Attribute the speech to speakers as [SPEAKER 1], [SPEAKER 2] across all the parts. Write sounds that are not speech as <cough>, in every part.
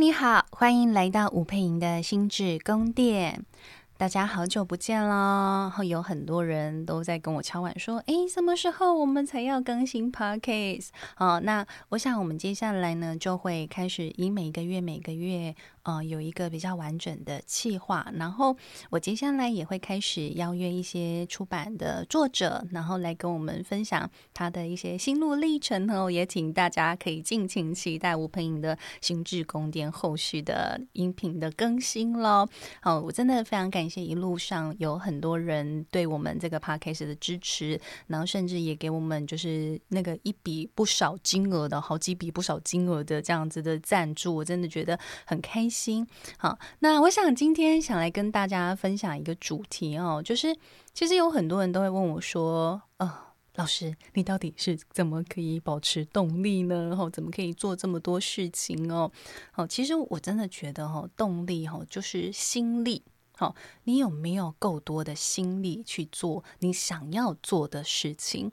[SPEAKER 1] 你好，欢迎来到吴佩莹的心智宫殿。大家好久不见了，有很多人都在跟我敲碗说：“诶，什么时候我们才要更新 Podcast？” 好，那我想我们接下来呢，就会开始以每个月每个月。呃，有一个比较完整的企划，然后我接下来也会开始邀约一些出版的作者，然后来跟我们分享他的一些心路历程哦。也请大家可以尽情期待吴姵莹的心智宫殿后续的音频的更新喽。好，我真的非常感谢一路上有很多人对我们这个 podcast 的支持，然后甚至也给我们就是那个一笔不少金额的好几笔不少金额的这样子的赞助，我真的觉得很开心。好，那我想今天想来跟大家分享一个主题哦，就是其实有很多人都会问我说：“呃，老师，你到底是怎么可以保持动力呢？然后怎么可以做这么多事情哦？”好，其实我真的觉得哈，动力哈就是心力。好，你有没有够多的心力去做你想要做的事情？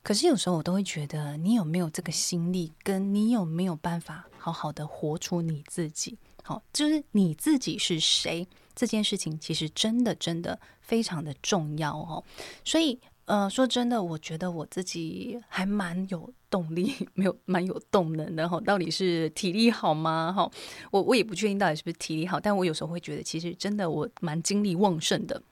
[SPEAKER 1] 可是有时候我都会觉得，你有没有这个心力，跟你有没有办法好好的活出你自己？好，就是你自己是谁这件事情，其实真的真的非常的重要哦。所以，呃，说真的，我觉得我自己还蛮有动力，没有蛮有动能的哈。到底是体力好吗？哈，我我也不确定到底是不是体力好，但我有时候会觉得，其实真的我蛮精力旺盛的。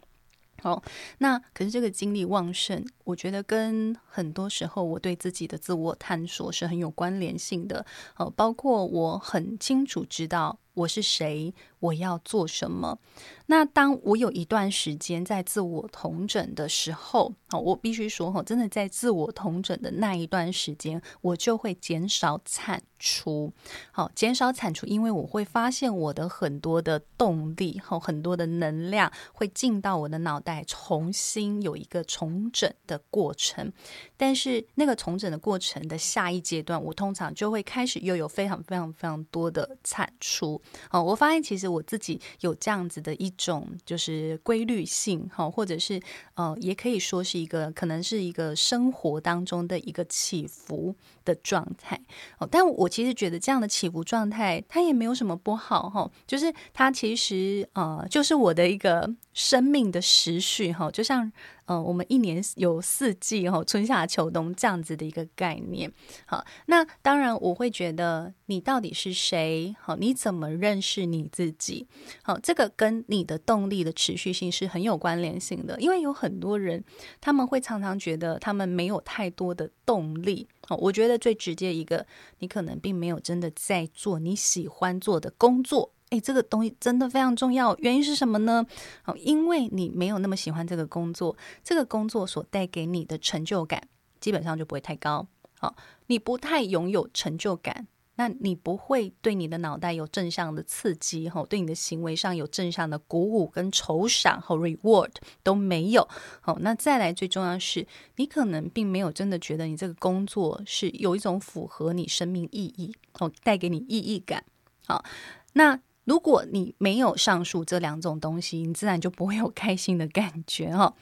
[SPEAKER 1] 好，那可是这个精力旺盛，我觉得跟很多时候我对自己的自我探索是很有关联性的。呃，包括我很清楚知道。我是谁？我要做什么？那当我有一段时间在自我统整的时候，好，我必须说哈，真的在自我统整的那一段时间，我就会减少产出。好，减少产出，因为我会发现我的很多的动力和很多的能量会进到我的脑袋，重新有一个重整的过程。但是那个重整的过程的下一阶段，我通常就会开始又有非常非常非常多的产出。哦，我发现其实。我自己有这样子的一种就是规律性哈，或者是呃，也可以说是一个可能是一个生活当中的一个起伏的状态哦。但我其实觉得这样的起伏状态，它也没有什么不好哈，就是它其实呃，就是我的一个生命的时序哈，就像。嗯，我们一年有四季哈，春夏秋冬这样子的一个概念。好，那当然我会觉得你到底是谁？好，你怎么认识你自己？好，这个跟你的动力的持续性是很有关联性的。因为有很多人他们会常常觉得他们没有太多的动力。好，我觉得最直接一个，你可能并没有真的在做你喜欢做的工作。诶，这个东西真的非常重要。原因是什么呢？哦，因为你没有那么喜欢这个工作，这个工作所带给你的成就感基本上就不会太高。好，你不太拥有成就感，那你不会对你的脑袋有正向的刺激，哈，对你的行为上有正向的鼓舞跟酬赏和 reward 都没有。好，那再来最重要的是，你可能并没有真的觉得你这个工作是有一种符合你生命意义，哦，带给你意义感。好，那。如果你没有上述这两种东西，你自然就不会有开心的感觉哈。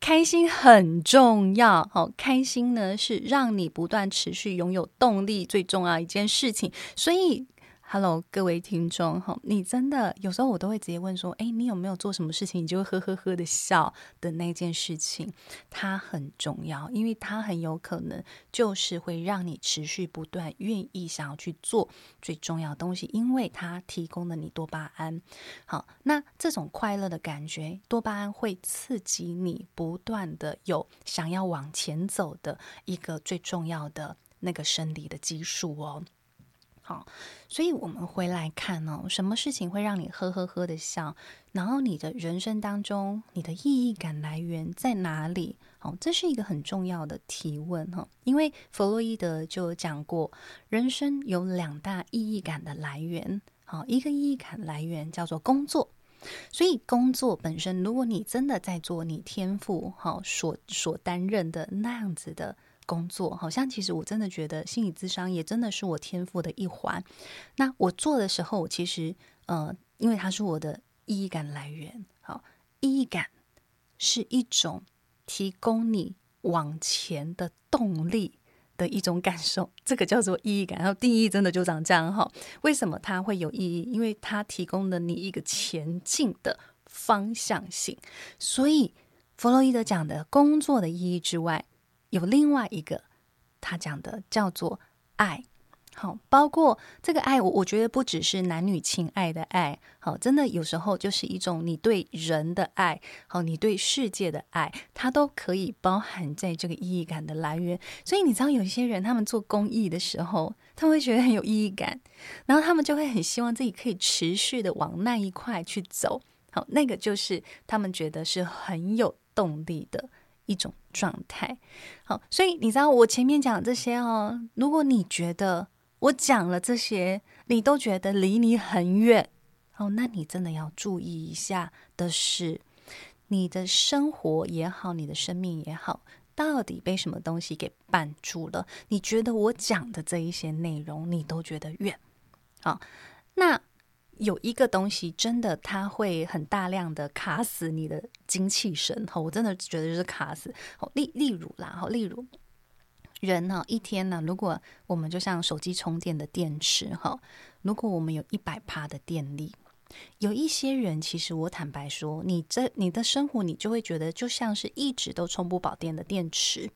[SPEAKER 1] 开心很重要，好，开心呢是让你不断持续拥有动力最重要一件事情，所以。Hello，各位听众哈，你真的有时候我都会直接问说，哎，你有没有做什么事情，你就会呵呵呵的笑的那件事情，它很重要，因为它很有可能就是会让你持续不断愿意想要去做最重要的东西，因为它提供了你多巴胺。好，那这种快乐的感觉，多巴胺会刺激你不断的有想要往前走的一个最重要的那个生理的激素哦。所以我们回来看哦，什么事情会让你呵呵呵的笑？然后你的人生当中，你的意义感来源在哪里？哦，这是一个很重要的提问哈。因为弗洛伊德就有讲过，人生有两大意义感的来源。好，一个意义感来源叫做工作，所以工作本身，如果你真的在做你天赋好所所担任的那样子的。工作好像其实我真的觉得心理咨商也真的是我天赋的一环。那我做的时候，其实呃，因为它是我的意义感来源。好，意义感是一种提供你往前的动力的一种感受，这个叫做意义感。然后定义真的就长这样哈。为什么它会有意义？因为它提供了你一个前进的方向性。所以弗洛伊德讲的工作的意义之外，有另外一个他讲的叫做爱。好，包括这个爱，我我觉得不只是男女情爱的爱，好，真的有时候就是一种你对人的爱，好，你对世界的爱，它都可以包含在这个意义感的来源。所以你知道，有一些人他们做公益的时候，他们会觉得很有意义感，然后他们就会很希望自己可以持续的往那一块去走，好，那个就是他们觉得是很有动力的一种状态。好，所以你知道我前面讲这些哦，如果你觉得。我讲了这些，你都觉得离你很远哦，那你真的要注意一下的是，你的生活也好，你的生命也好，到底被什么东西给绊住了？你觉得我讲的这一些内容，你都觉得远？好，那有一个东西真的，它会很大量的卡死你的精气神。哈，我真的觉得就是卡死。好，例例如啦，哈，例如。人呢，一天呢，如果我们就像手机充电的电池哈，如果我们有一百趴的电力，有一些人其实我坦白说，你这你的生活你就会觉得就像是一直都充不饱电的电池，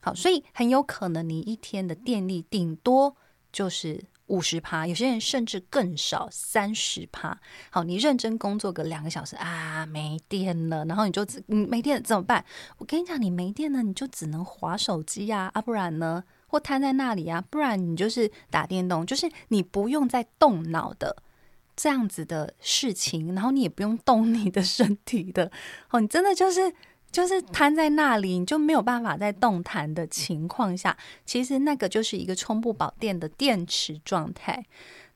[SPEAKER 1] 好，所以很有可能你一天的电力顶多就是。五十趴，有些人甚至更少，三十趴。好，你认真工作个两个小时啊，没电了，然后你就你没电了怎么办？我跟你讲，你没电了，你就只能划手机呀，啊，不然呢，或瘫在那里啊，不然你就是打电动，就是你不用再动脑的这样子的事情，然后你也不用动你的身体的，哦，你真的就是。就是瘫在那里，你就没有办法在动弹的情况下，其实那个就是一个充不饱电的电池状态。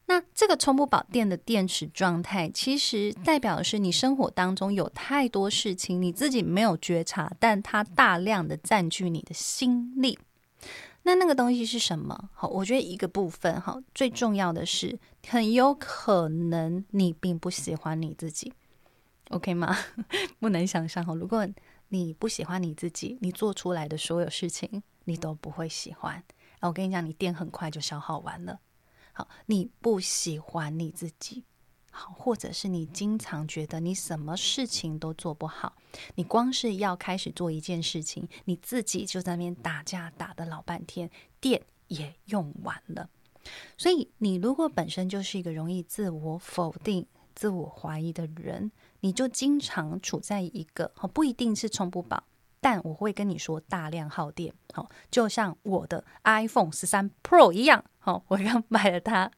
[SPEAKER 1] 那这个充不饱电的电池状态，其实代表的是你生活当中有太多事情你自己没有觉察，但它大量的占据你的心力。那那个东西是什么？好，我觉得一个部分，好，最重要的是，很有可能你并不喜欢你自己，OK 吗？<laughs> 不能想象，好，如果。你不喜欢你自己，你做出来的所有事情，你都不会喜欢。我跟你讲，你电很快就消耗完了。好，你不喜欢你自己，好，或者是你经常觉得你什么事情都做不好，你光是要开始做一件事情，你自己就在那边打架打的老半天，电也用完了。所以，你如果本身就是一个容易自我否定、自我怀疑的人，你就经常处在一个不一定是充不饱，但我会跟你说大量耗电，好，就像我的 iPhone 十三 Pro 一样，好，我刚买了它，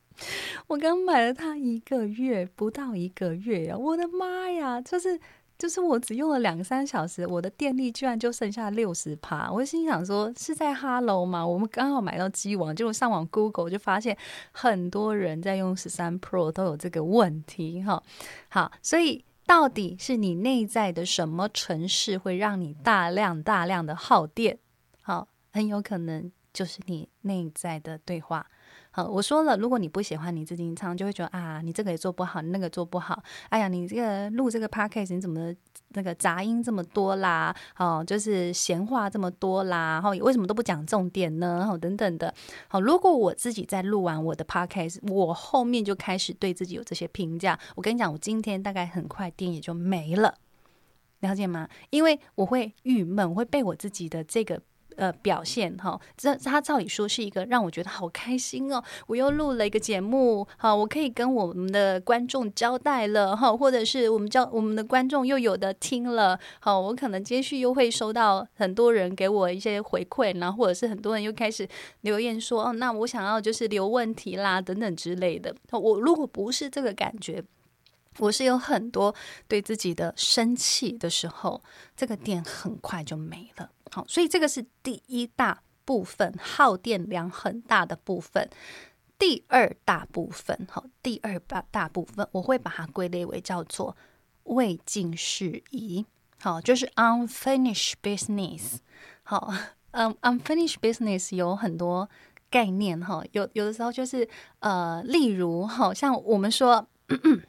[SPEAKER 1] 我刚买了它一个月不到一个月呀，我的妈呀，就是。就是我只用了两三小时，我的电力居然就剩下六十趴。我心想说是在 Hello 吗？我们刚好买到机王，结果上网 Google 就发现很多人在用十三 Pro 都有这个问题哈。好，所以到底是你内在的什么程式会让你大量大量的耗电？好，很有可能就是你内在的对话。好，我说了，如果你不喜欢你自己，唱就会觉得啊，你这个也做不好，那个做不好。哎呀，你这个录这个 podcast，你怎么那个杂音这么多啦？哦，就是闲话这么多啦，然后为什么都不讲重点呢？然后，等等的。好，如果我自己在录完我的 podcast，我后面就开始对自己有这些评价。我跟你讲，我今天大概很快电也就没了，了解吗？因为我会郁闷，我会被我自己的这个。呃，表现哈，这他照理说是一个让我觉得好开心哦，我又录了一个节目，好，我可以跟我们的观众交代了哈，或者是我们交我们的观众又有的听了，好，我可能接续又会收到很多人给我一些回馈，然后或者是很多人又开始留言说，哦，那我想要就是留问题啦等等之类的，我如果不是这个感觉。我是有很多对自己的生气的时候，这个电很快就没了。好，所以这个是第一大部分耗电量很大的部分。第二大部分，好，第二大大部分，我会把它归类为叫做未尽事宜。好，就是 unfinished business。好，嗯，unfinished business 有很多概念哈，有有的时候就是呃，例如好像我们说。咳咳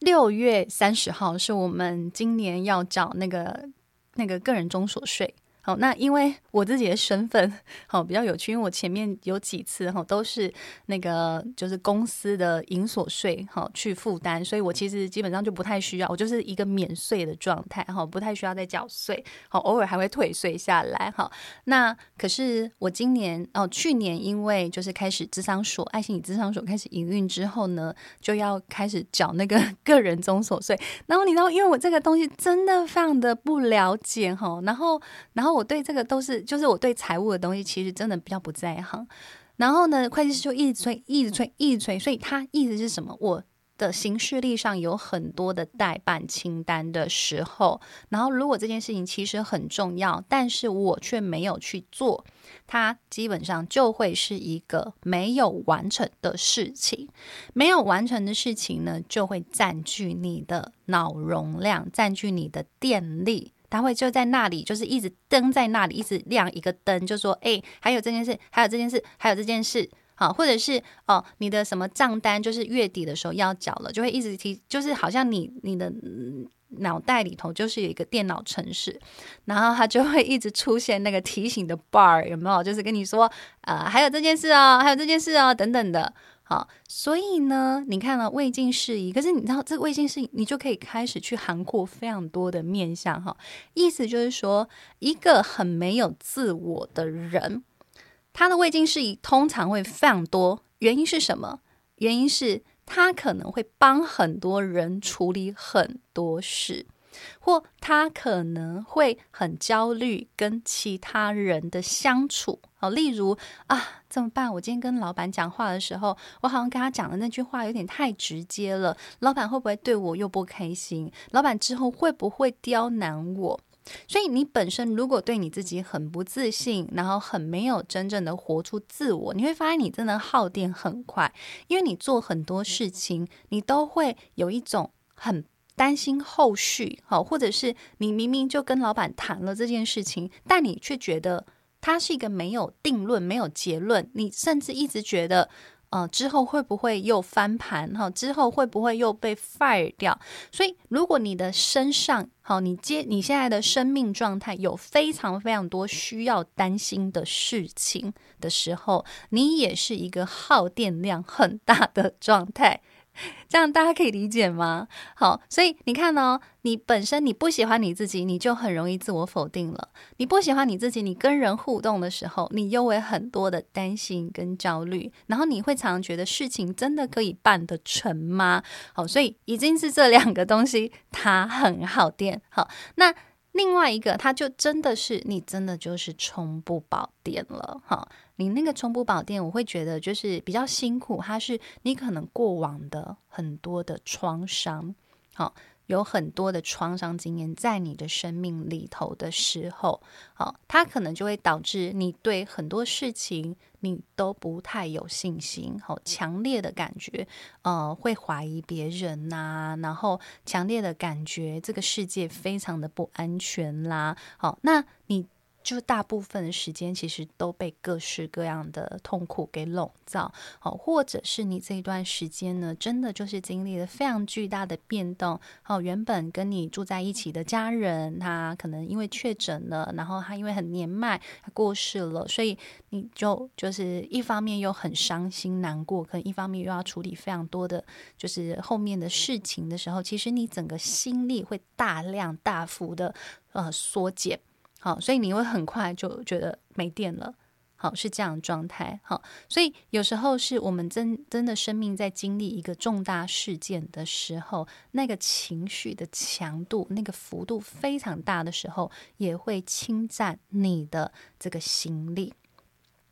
[SPEAKER 1] 六月三十号是我们今年要缴那个那个个人中所税，好，那因为我自己的身份好比较有趣，因为我前面有几次哈都是那个就是公司的营所税好去负担，所以我其实基本上就不太需要，我就是一个免税的状态哈，不太需要再缴税，好偶尔还会退税下来哈。那可是我今年哦，去年因为就是开始智商所爱心理智商所开始营运之后呢，就要开始缴那个 <laughs> 个人综所税，然后你知道，因为我这个东西真的非常的不了解哈，然后然后。我对这个都是，就是我对财务的东西其实真的比较不在行。然后呢，会计师就一直催，一直催，一直催。所以他意思是什么？我的行事历上有很多的代办清单的时候，然后如果这件事情其实很重要，但是我却没有去做，它基本上就会是一个没有完成的事情。没有完成的事情呢，就会占据你的脑容量，占据你的电力。他会就在那里，就是一直灯在那里，一直亮一个灯，就说：“哎，还有这件事，还有这件事，还有这件事。”好，或者是哦，你的什么账单，就是月底的时候要缴了，就会一直提，就是好像你你的脑袋里头就是有一个电脑程式，然后它就会一直出现那个提醒的 bar，有没有？就是跟你说，呃，还有这件事哦，还有这件事哦，等等的。好，所以呢，你看了未尽事宜，可是你知道这个未尽事宜，你就可以开始去涵括非常多的面相哈。意思就是说，一个很没有自我的人，他的未尽事宜通常会非常多。原因是什么？原因是他可能会帮很多人处理很多事。或他可能会很焦虑跟其他人的相处，好，例如啊，怎么办？我今天跟老板讲话的时候，我好像跟他讲的那句话有点太直接了，老板会不会对我又不开心？老板之后会不会刁难我？所以你本身如果对你自己很不自信，然后很没有真正的活出自我，你会发现你真的耗电很快，因为你做很多事情，你都会有一种很。担心后续，好，或者是你明明就跟老板谈了这件事情，但你却觉得它是一个没有定论、没有结论，你甚至一直觉得，呃，之后会不会又翻盘？哈，之后会不会又被 fire 掉？所以，如果你的身上，好，你接你现在的生命状态有非常非常多需要担心的事情的时候，你也是一个耗电量很大的状态。<laughs> 这样大家可以理解吗？好，所以你看哦，你本身你不喜欢你自己，你就很容易自我否定了。你不喜欢你自己，你跟人互动的时候，你又会很多的担心跟焦虑，然后你会常常觉得事情真的可以办得成吗？好，所以已经是这两个东西，它很耗电。好，那。另外一个，它就真的是你真的就是充不饱电了哈。你那个充不饱电，我会觉得就是比较辛苦。它是你可能过往的很多的创伤，好。有很多的创伤经验在你的生命里头的时候，好，它可能就会导致你对很多事情你都不太有信心，好，强烈的感觉，呃，会怀疑别人呐、然后强烈的感觉这个世界非常的不安全啦，好，那你。就大部分的时间，其实都被各式各样的痛苦给笼罩，好，或者是你这一段时间呢，真的就是经历了非常巨大的变动，好，原本跟你住在一起的家人，他可能因为确诊了，然后他因为很年迈，他过世了，所以你就就是一方面又很伤心难过，可能一方面又要处理非常多的，就是后面的事情的时候，其实你整个心力会大量大幅的呃缩减。好，所以你会很快就觉得没电了。好，是这样状态。好，所以有时候是我们真真的生命在经历一个重大事件的时候，那个情绪的强度、那个幅度非常大的时候，也会侵占你的这个心力。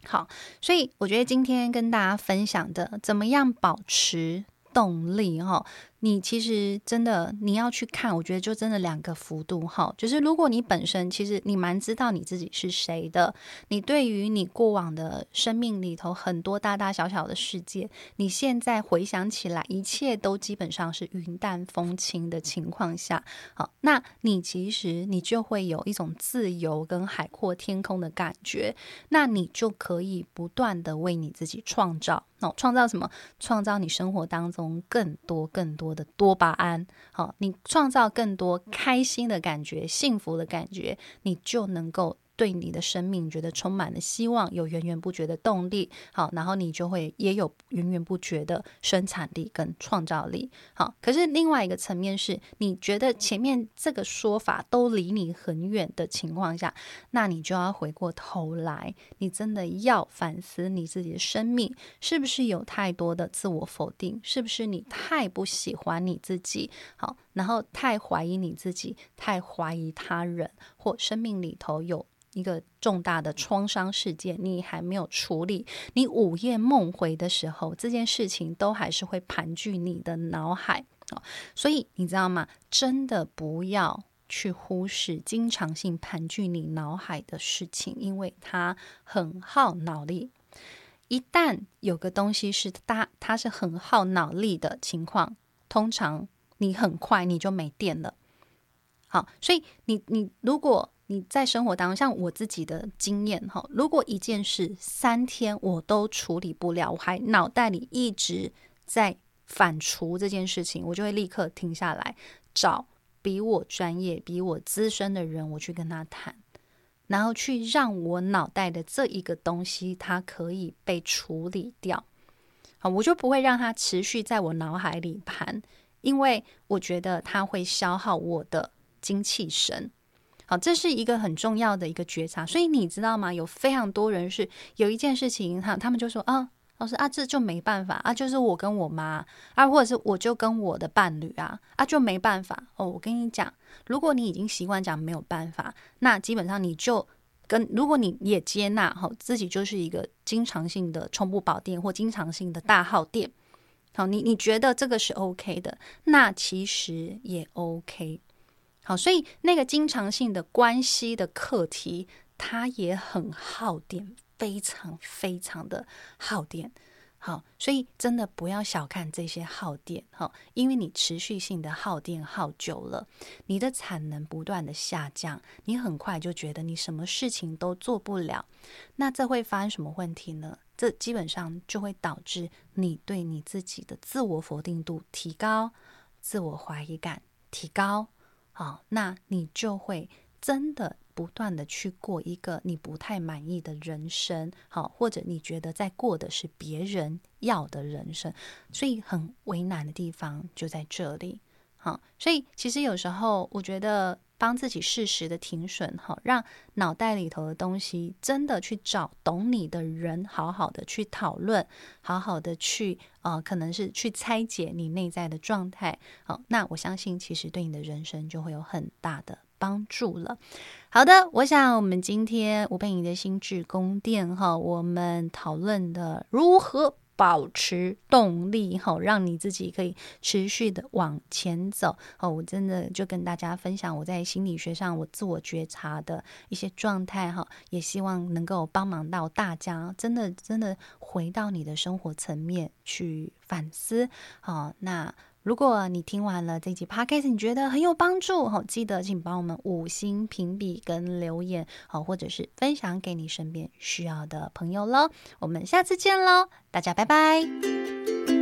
[SPEAKER 1] 好，所以我觉得今天跟大家分享的，怎么样保持动力？哈。你其实真的你要去看，我觉得就真的两个幅度哈，就是如果你本身其实你蛮知道你自己是谁的，你对于你过往的生命里头很多大大小小的世界，你现在回想起来，一切都基本上是云淡风轻的情况下，好，那你其实你就会有一种自由跟海阔天空的感觉，那你就可以不断的为你自己创造，哦，创造什么？创造你生活当中更多更多。我的多巴胺，好，你创造更多开心的感觉、幸福的感觉，你就能够对你的生命觉得充满了希望，有源源不绝的动力。好，然后你就会也有源源不绝的生产力跟创造力。好，可是另外一个层面是，你觉得前面这个说法都离你很远的情况下，那你就要回过头来，你真的要反思你自己的生命是不是有太多的自我否定，是不是你太不喜欢你自己？好，然后太怀疑你自己，太怀疑他人，或生命里头有。一个重大的创伤事件，你还没有处理，你午夜梦回的时候，这件事情都还是会盘踞你的脑海。所以你知道吗？真的不要去忽视经常性盘踞你脑海的事情，因为它很耗脑力。一旦有个东西是它，它是很耗脑力的情况，通常你很快你就没电了。好，所以你你如果。你在生活当中，像我自己的经验哈，如果一件事三天我都处理不了，我还脑袋里一直在反刍这件事情，我就会立刻停下来，找比我专业、比我资深的人，我去跟他谈，然后去让我脑袋的这一个东西，它可以被处理掉。好，我就不会让它持续在我脑海里盘，因为我觉得它会消耗我的精气神。好，这是一个很重要的一个觉察，所以你知道吗？有非常多人是有一件事情，哈，他们就说啊，老师啊，这就没办法啊，就是我跟我妈啊，或者是我就跟我的伴侣啊，啊，就没办法哦。我跟你讲，如果你已经习惯讲没有办法，那基本上你就跟如果你也接纳哈，自己就是一个经常性的充不饱电或经常性的大耗电，好，你你觉得这个是 OK 的，那其实也 OK。好，所以那个经常性的关系的课题，它也很耗电，非常非常的耗电。好，所以真的不要小看这些耗电，哈，因为你持续性的耗电耗久了，你的产能不断的下降，你很快就觉得你什么事情都做不了。那这会发生什么问题呢？这基本上就会导致你对你自己的自我否定度提高，自我怀疑感提高。好，那你就会真的不断的去过一个你不太满意的人生，好，或者你觉得在过的是别人要的人生，所以很为难的地方就在这里。好，所以其实有时候我觉得。帮自己适时的停损，哈，让脑袋里头的东西真的去找懂你的人，好好的去讨论，好好的去，呃，可能是去拆解你内在的状态，好，那我相信其实对你的人生就会有很大的帮助了。好的，我想我们今天吴姵莹的心智宫殿，哈，我们讨论的如何。保持动力，好，让你自己可以持续的往前走。哦，我真的就跟大家分享我在心理学上我自我觉察的一些状态，哈，也希望能够帮忙到大家，真的真的回到你的生活层面去反思。好，那。如果你听完了这集 podcast，你觉得很有帮助，记得请帮我们五星评比跟留言，好或者是分享给你身边需要的朋友喽。我们下次见喽，大家拜拜。